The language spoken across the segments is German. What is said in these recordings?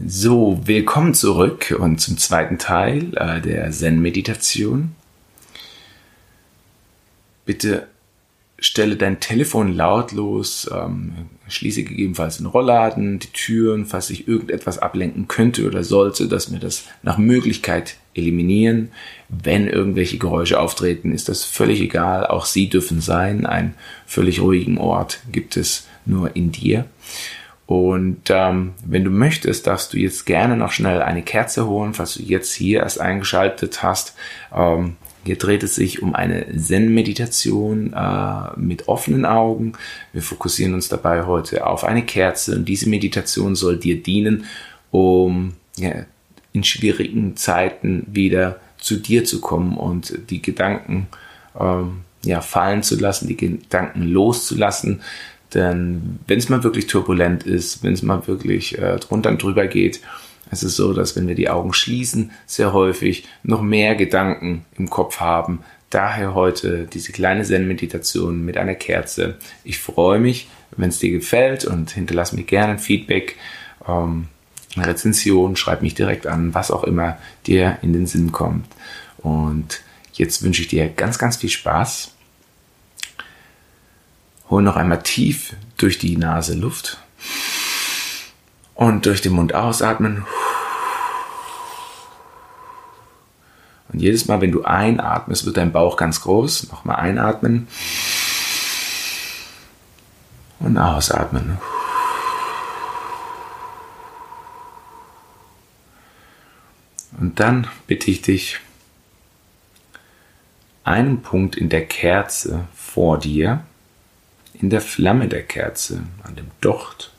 So, willkommen zurück und zum zweiten Teil äh, der Zen-Meditation. Bitte stelle dein Telefon lautlos, ähm, schließe gegebenenfalls den Rollladen, die Türen, falls sich irgendetwas ablenken könnte oder sollte, dass wir das nach Möglichkeit eliminieren. Wenn irgendwelche Geräusche auftreten, ist das völlig egal. Auch sie dürfen sein. Einen völlig ruhigen Ort gibt es nur in dir. Und ähm, wenn du möchtest, darfst du jetzt gerne noch schnell eine Kerze holen, falls du jetzt hier erst eingeschaltet hast. Ähm, hier dreht es sich um eine Zen-Meditation äh, mit offenen Augen. Wir fokussieren uns dabei heute auf eine Kerze und diese Meditation soll dir dienen, um ja, in schwierigen Zeiten wieder zu dir zu kommen und die Gedanken ähm, ja, fallen zu lassen, die Gedanken loszulassen, denn wenn es mal wirklich turbulent ist, wenn es mal wirklich äh, drunter und drüber geht, es ist so, dass wenn wir die Augen schließen, sehr häufig noch mehr Gedanken im Kopf haben. Daher heute diese kleine Zen-Meditation mit einer Kerze. Ich freue mich, wenn es dir gefällt und hinterlass mir gerne ein Feedback, ähm, eine Rezension, schreib mich direkt an, was auch immer dir in den Sinn kommt. Und jetzt wünsche ich dir ganz, ganz viel Spaß Hol noch einmal tief durch die Nase Luft und durch den Mund ausatmen. Und jedes Mal, wenn du einatmest, wird dein Bauch ganz groß. Nochmal einatmen und ausatmen. Und dann bitte ich dich, einen Punkt in der Kerze vor dir in der Flamme der Kerze, an dem Docht.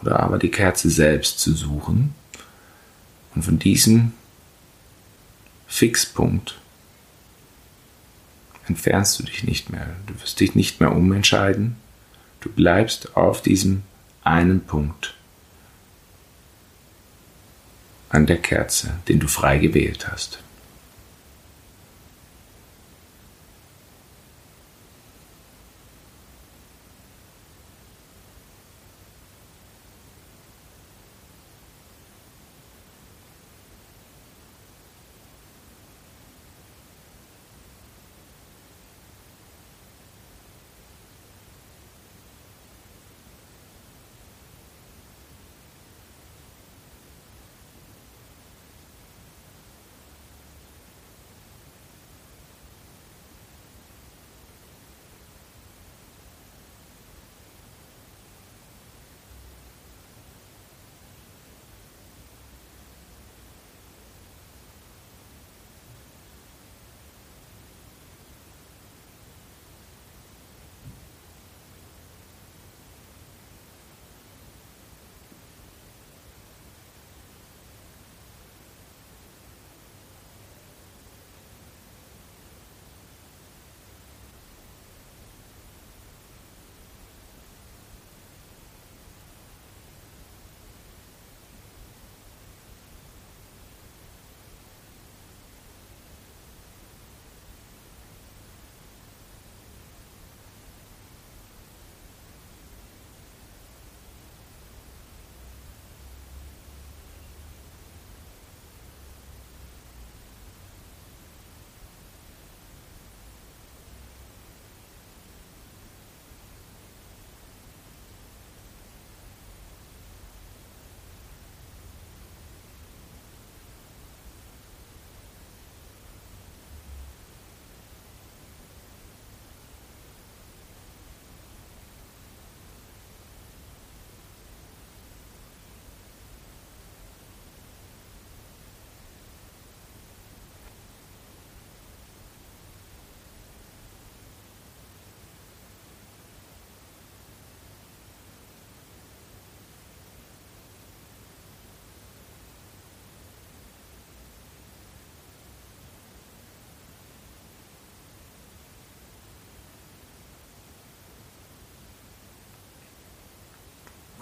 Oder aber die Kerze selbst zu suchen und von diesem Fixpunkt entfernst du dich nicht mehr. Du wirst dich nicht mehr umentscheiden. Du bleibst auf diesem einen Punkt an der Kerze, den du frei gewählt hast.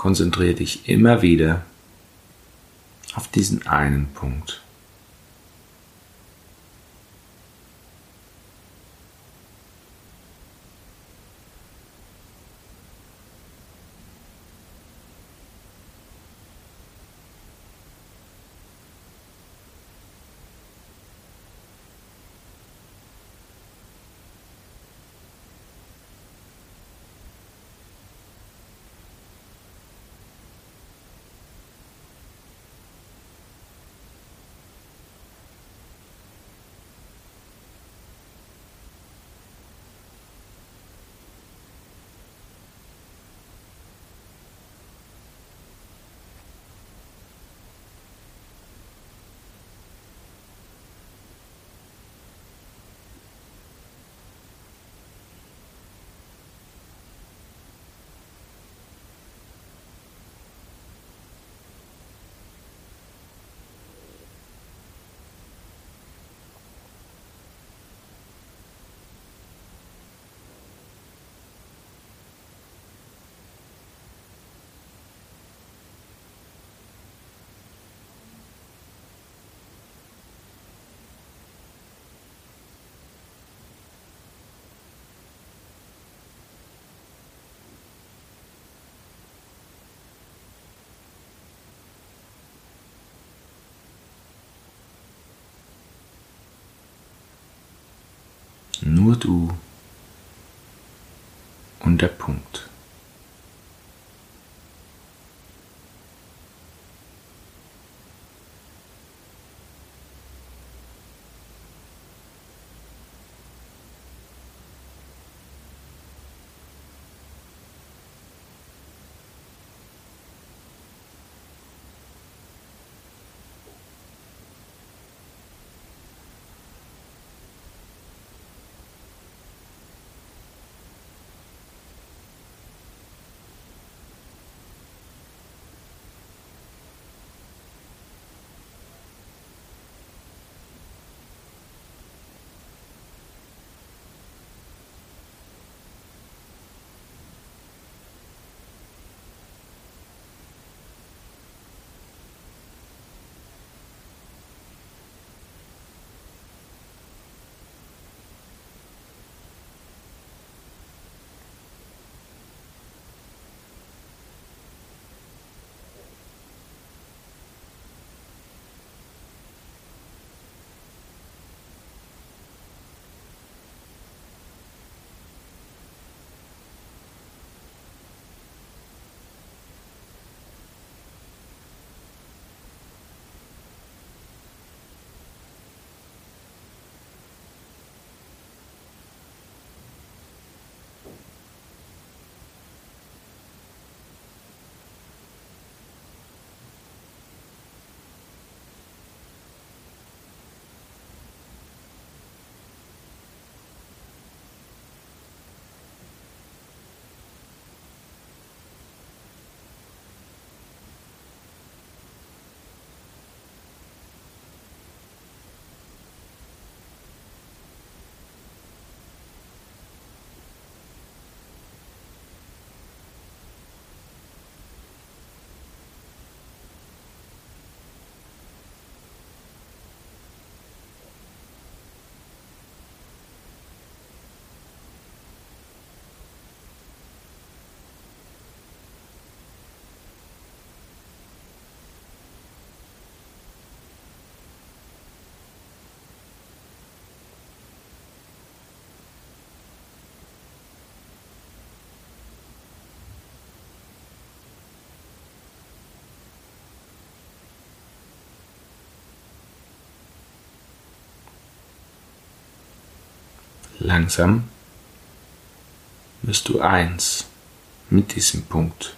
Konzentriere dich immer wieder auf diesen einen Punkt. Nur du und der Punkt. Langsam wirst du eins mit diesem Punkt.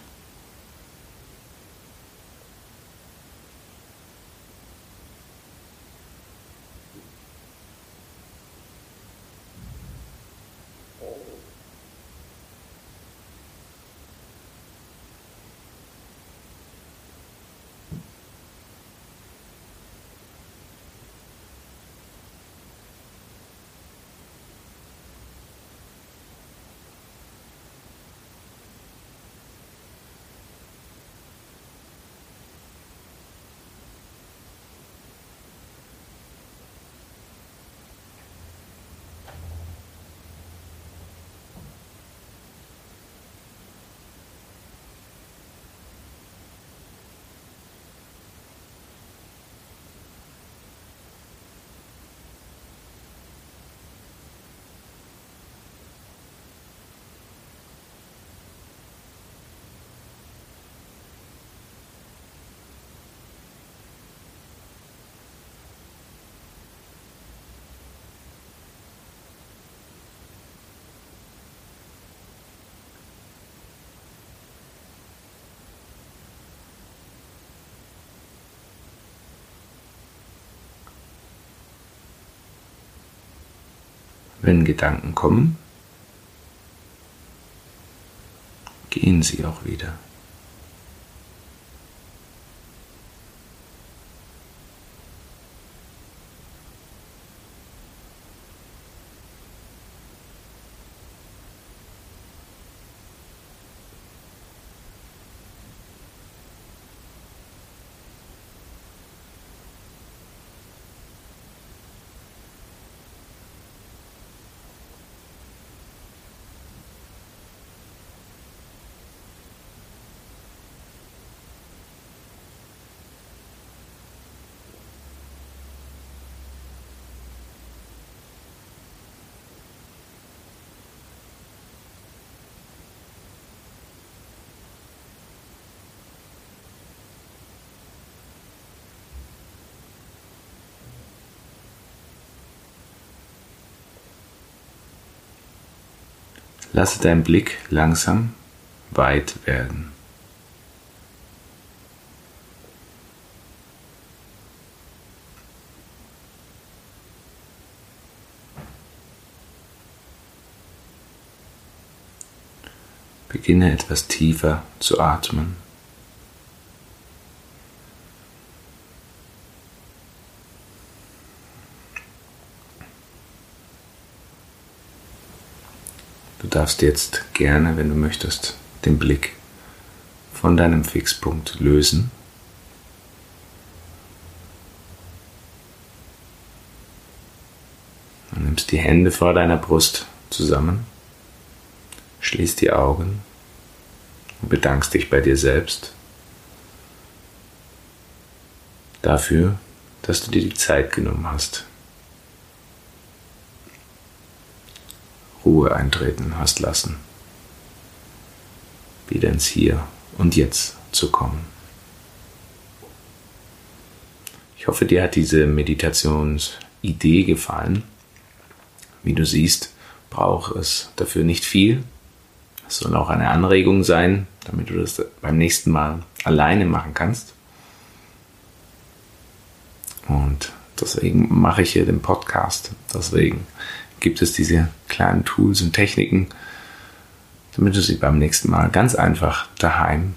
Wenn Gedanken kommen, gehen sie auch wieder. Lasse deinen Blick langsam weit werden. Beginne etwas tiefer zu atmen. Darfst jetzt gerne, wenn du möchtest, den Blick von deinem Fixpunkt lösen. Du nimmst die Hände vor deiner Brust zusammen Schließ die Augen und bedankst dich bei dir selbst dafür, dass du dir die Zeit genommen hast. Ruhe eintreten hast lassen. Wieder ins Hier und Jetzt zu kommen. Ich hoffe, dir hat diese Meditationsidee gefallen. Wie du siehst, braucht es dafür nicht viel. Das soll auch eine Anregung sein, damit du das beim nächsten Mal alleine machen kannst. Und deswegen mache ich hier den Podcast. Deswegen gibt es diese kleinen Tools und Techniken, damit du sie beim nächsten Mal ganz einfach daheim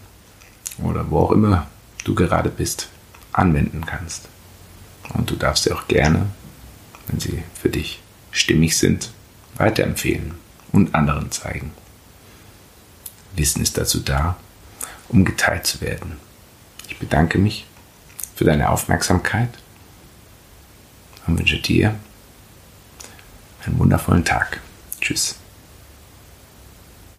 oder wo auch immer du gerade bist, anwenden kannst. Und du darfst sie auch gerne, wenn sie für dich stimmig sind, weiterempfehlen und anderen zeigen. Wissen ist dazu da, um geteilt zu werden. Ich bedanke mich für deine Aufmerksamkeit und wünsche dir einen wundervollen Tag. Tschüss.